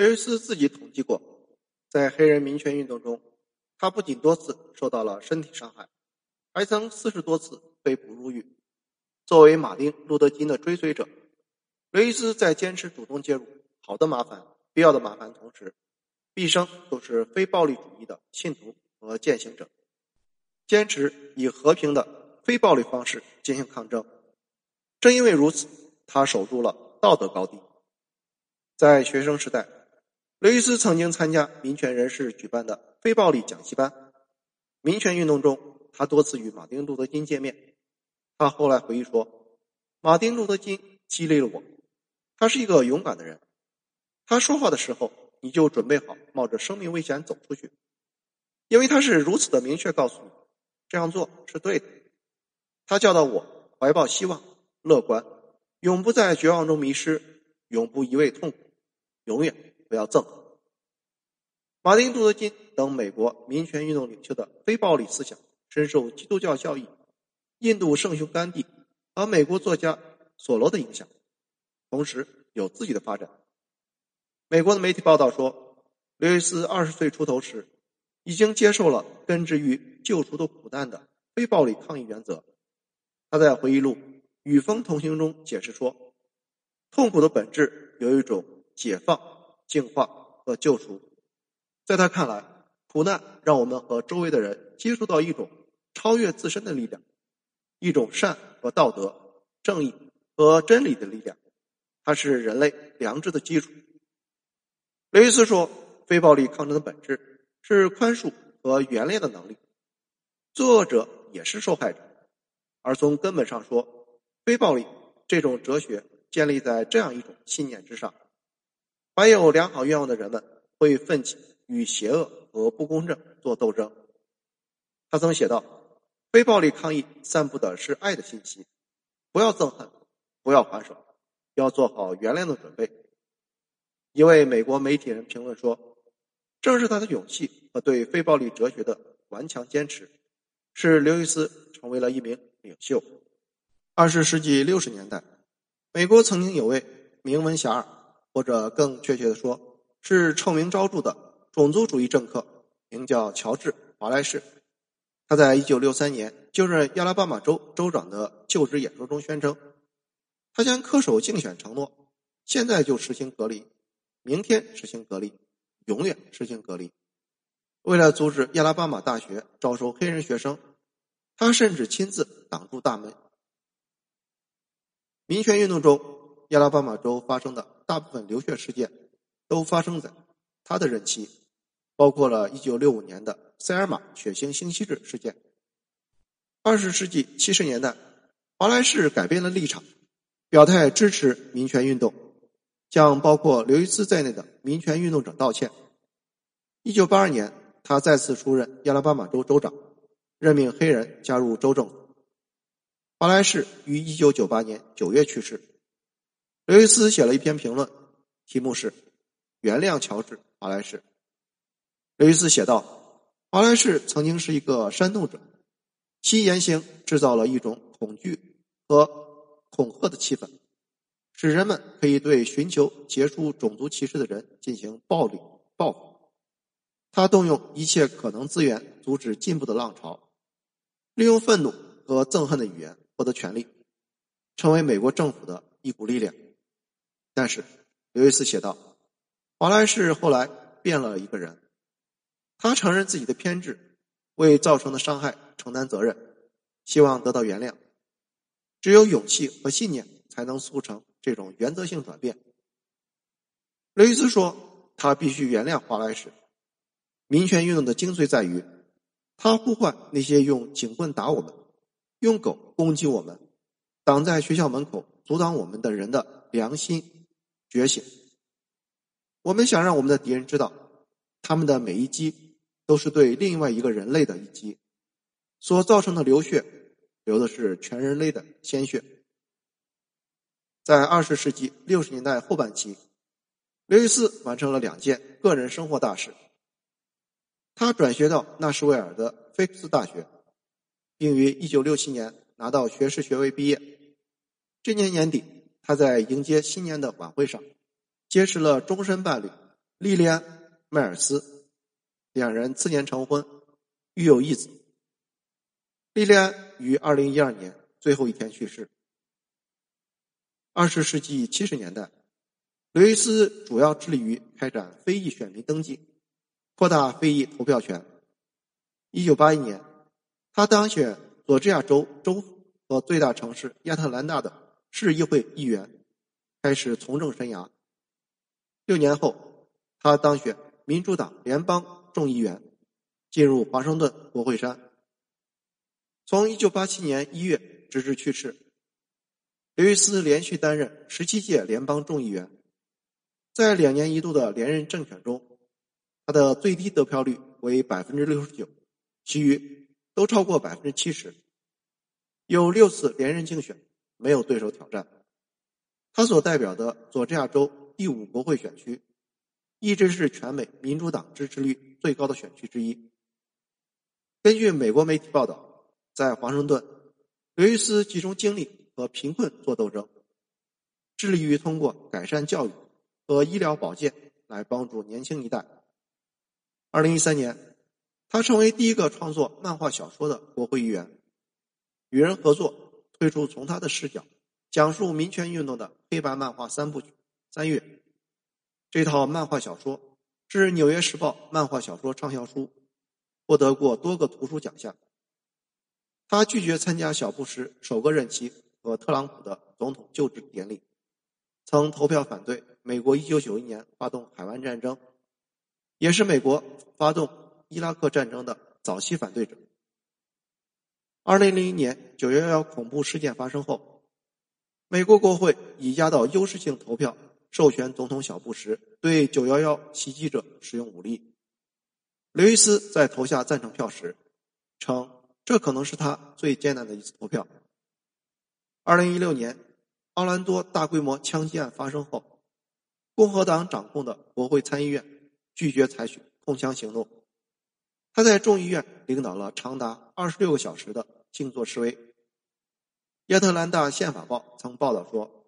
雷伊斯自己统计过，在黑人民权运动中，他不仅多次受到了身体伤害，还曾四十多次被捕入狱。作为马丁·路德·金的追随者，雷伊斯在坚持主动介入好的麻烦、必要的麻烦同时，毕生都是非暴力主义的信徒和践行者，坚持以和平的非暴力方式进行抗争。正因为如此，他守住了道德高地。在学生时代，刘易斯曾经参加民权人士举办的非暴力讲习班。民权运动中，他多次与马丁·路德·金见面。他后来回忆说：“马丁·路德·金激励了我，他是一个勇敢的人。他说话的时候，你就准备好冒着生命危险走出去，因为他是如此的明确告诉你，这样做是对的。他教导我怀抱希望、乐观，永不在绝望中迷失，永不一味痛苦。”永远不要憎。马丁·路德·金等美国民权运动领袖的非暴力思想深受基督教教义、印度圣雄甘地和美国作家索罗的影响，同时有自己的发展。美国的媒体报道说，刘易斯二十岁出头时，已经接受了根植于救赎的苦难的非暴力抗议原则。他在回忆录《与风同行》中解释说，痛苦的本质有一种。解放、净化和救赎，在他看来，苦难让我们和周围的人接触到一种超越自身的力量，一种善和道德、正义和真理的力量。它是人类良知的基础。雷伊斯说：“非暴力抗争的本质是宽恕和原谅的能力，作恶者也是受害者。而从根本上说，非暴力这种哲学建立在这样一种信念之上。”怀有良好愿望的人们会奋起与邪恶和不公正做斗争。他曾写道：“非暴力抗议散布的是爱的信息，不要憎恨，不要还手，要做好原谅的准备。”一位美国媒体人评论说：“正是他的勇气和对非暴力哲学的顽强坚持，使刘易斯成为了一名领袖。”二十世纪六十年代，美国曾经有位名闻遐迩。或者更确切的说，是臭名昭著的种族主义政客，名叫乔治·华莱士。他在一九六三年就任亚拉巴马州州长的就职演说中宣称，他将恪守竞选承诺，现在就实行隔离，明天实行隔离，永远实行隔离。为了阻止亚拉巴马大学招收黑人学生，他甚至亲自挡住大门。民权运动中。亚拉巴马州发生的大部分流血事件，都发生在他的任期，包括了1965年的塞尔玛血腥星期日事件。二十世纪七十年代，华莱士改变了立场，表态支持民权运动，向包括刘易斯在内的民权运动者道歉。1982年，他再次出任亚拉巴马州州长，任命黑人加入州政府。华莱士于1998年9月去世。刘易斯写了一篇评论，题目是“原谅乔治·华莱士”。刘易斯写道：“华莱士曾经是一个煽动者，其言行制造了一种恐惧和恐吓的气氛，使人们可以对寻求结束种族歧视的人进行暴力报复。他动用一切可能资源阻止进步的浪潮，利用愤怒和憎恨的语言获得权利，成为美国政府的一股力量。”但是，刘易斯写道：“华莱士后来变了一个人，他承认自己的偏执，为造成的伤害承担责任，希望得到原谅。只有勇气和信念才能促成这种原则性转变。”刘易斯说：“他必须原谅华莱士。民权运动的精髓在于，他呼唤那些用警棍打我们、用狗攻击我们、挡在学校门口阻挡我们的人的良心。”觉醒！我们想让我们的敌人知道，他们的每一击都是对另外一个人类的一击，所造成的流血，流的是全人类的鲜血。在二十世纪六十年代后半期，刘易斯完成了两件个人生活大事：他转学到纳什维尔的菲克斯大学，并于一九六七年拿到学士学位毕业。这年年底。他在迎接新年的晚会上，结识了终身伴侣莉莉安·迈尔斯，两人次年成婚，育有一子。莉莉安于二零一二年最后一天去世。二十世纪七十年代，刘易斯主要致力于开展非裔选民登记，扩大非裔投票权。一九八一年，他当选佐治亚州州府和最大城市亚特兰大的市议会议员，开始从政生涯。六年后，他当选民主党联邦众议员，进入华盛顿国会山。从一九八七年一月直至去世。刘易斯连续担任十七届联邦众议员，在两年一度的连任政选中，他的最低得票率为百分之六十九，其余都超过百分之七十。有六次连任竞选，没有对手挑战。他所代表的佐治亚州第五国会选区，一直是全美民主党支持率最高的选区之一。根据美国媒体报道，在华盛顿，刘易斯集中精力。和贫困做斗争，致力于通过改善教育和医疗保健来帮助年轻一代。二零一三年，他成为第一个创作漫画小说的国会议员，与人合作推出从他的视角讲述民权运动的黑白漫画三部曲《三月》。这套漫画小说是《纽约时报》漫画小说畅销书，获得过多个图书奖项。他拒绝参加小布什首个任期。和特朗普的总统就职典礼，曾投票反对美国一九九一年发动海湾战争，也是美国发动伊拉克战争的早期反对者。二零零一年九幺幺恐怖事件发生后，美国国会以压倒优势性投票授权总统小布什对九幺幺袭击者使用武力。刘易斯在投下赞成票时，称这可能是他最艰难的一次投票。二零一六年，奥兰多大规模枪击案发生后，共和党掌控的国会参议院拒绝采取控枪行动。他在众议院领导了长达二十六个小时的静坐示威。亚特兰大宪法报曾报道说，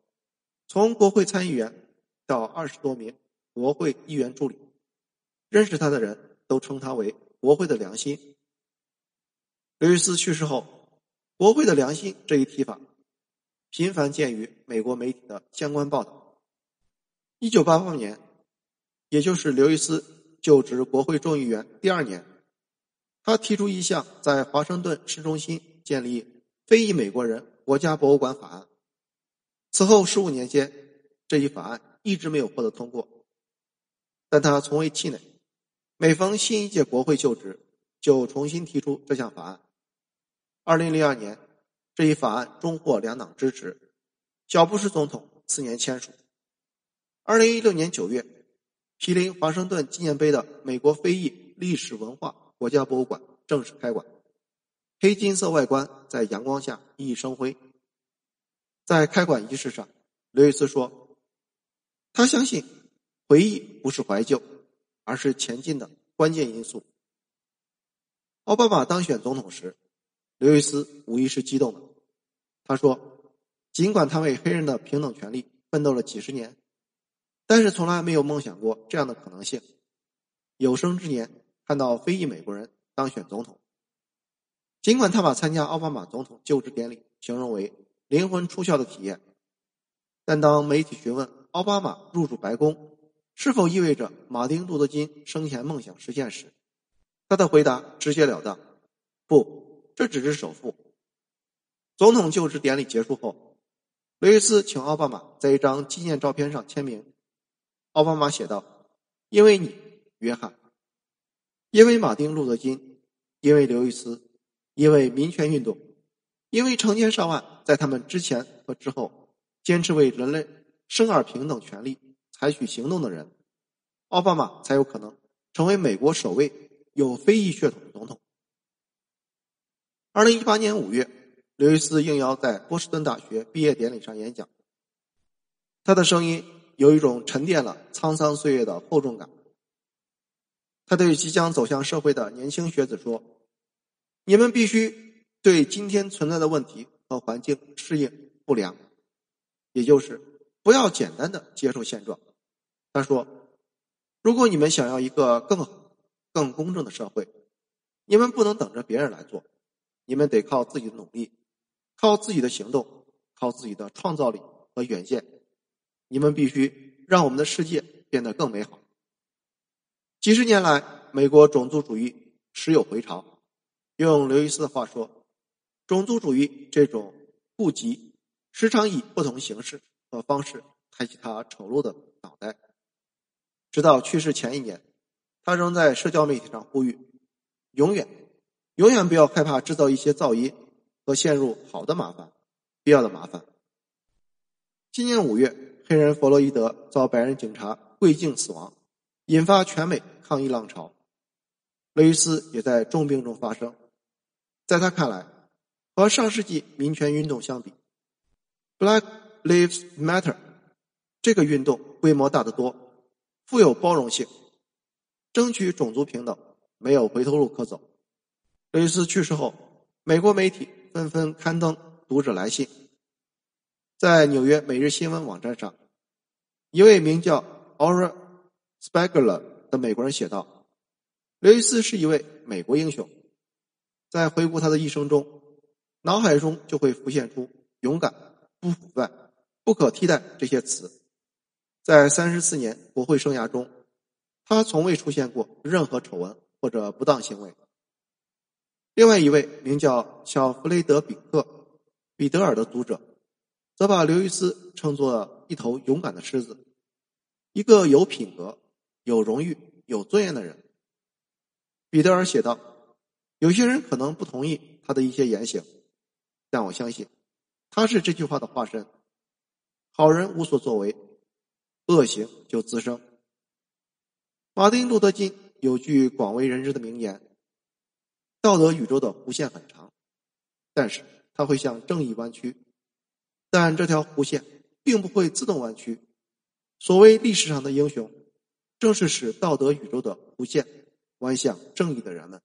从国会参议员到二十多名国会议员助理，认识他的人都称他为国会的良心。刘易斯去世后，“国会的良心”这一提法。频繁见于美国媒体的相关报道。一九八八年，也就是刘易斯就职国会众议员第二年，他提出一项在华盛顿市中心建立非裔美国人国家博物馆法案。此后十五年间，这一法案一直没有获得通过。但他从未气馁，每逢新一届国会就职，就重新提出这项法案。二零零二年。这一法案终获两党支持，小布什总统次年签署。二零一六年九月，毗邻华盛顿纪念碑的美国非裔历史文化国家博物馆正式开馆，黑金色外观在阳光下熠熠生辉。在开馆仪式上，刘易斯说：“他相信回忆不是怀旧，而是前进的关键因素。”奥巴马当选总统时。刘易斯无疑是激动的。他说：“尽管他为黑人的平等权利奋斗了几十年，但是从来没有梦想过这样的可能性。有生之年看到非裔美国人当选总统。尽管他把参加奥巴马总统就职典礼形容为灵魂出窍的体验，但当媒体询问奥巴马入主白宫是否意味着马丁·路德·金生前梦想实现时，他的回答直截了当：不。”这只是首付。总统就职典礼结束后，刘易斯请奥巴马在一张纪念照片上签名。奥巴马写道：“因为你，约翰；因为马丁·路德·金；因为刘易斯；因为民权运动；因为成千上万在他们之前和之后坚持为人类生而平等权利采取行动的人，奥巴马才有可能成为美国首位有非裔血统的总统。”二零一八年五月，刘易斯应邀在波士顿大学毕业典礼上演讲。他的声音有一种沉淀了沧桑岁月的厚重感。他对即将走向社会的年轻学子说：“你们必须对今天存在的问题和环境适应不良，也就是不要简单的接受现状。”他说：“如果你们想要一个更好、更公正的社会，你们不能等着别人来做，你们得靠自己的努力，靠自己的行动，靠自己的创造力和远见。你们必须让我们的世界变得更美好。几十年来，美国种族主义时有回潮。用刘易斯的话说，种族主义这种痼疾时常以不同形式和方式抬起他丑陋的脑袋。直到去世前一年，他仍在社交媒体上呼吁：永远、永远不要害怕制造一些噪音和陷入好的麻烦、必要的麻烦。今年五月，黑人弗洛伊德遭白人警察跪颈死亡，引发全美抗议浪潮。雷伊斯也在重病中发生。在他看来，和上世纪民权运动相比，Black Lives Matter 这个运动规模大得多。富有包容性，争取种族平等，没有回头路可走。雷斯去世后，美国媒体纷纷刊登读者来信。在纽约每日新闻网站上，一位名叫 Aura Spagler 的美国人写道：“刘易斯是一位美国英雄。在回顾他的一生中，脑海中就会浮现出勇敢、不腐败、不可替代这些词。”在三十四年国会生涯中，他从未出现过任何丑闻或者不当行为。另外一位名叫小弗雷德比克·彼得尔的读者，则把刘易斯称作一头勇敢的狮子，一个有品格、有荣誉、有尊严的人。彼得尔写道：“有些人可能不同意他的一些言行，但我相信他是这句话的化身。好人无所作为。”恶行就滋生。马丁·路德·金有句广为人知的名言：“道德宇宙的弧线很长，但是它会向正义弯曲，但这条弧线并不会自动弯曲。所谓历史上的英雄，正是使道德宇宙的无限，观向正义的人们。”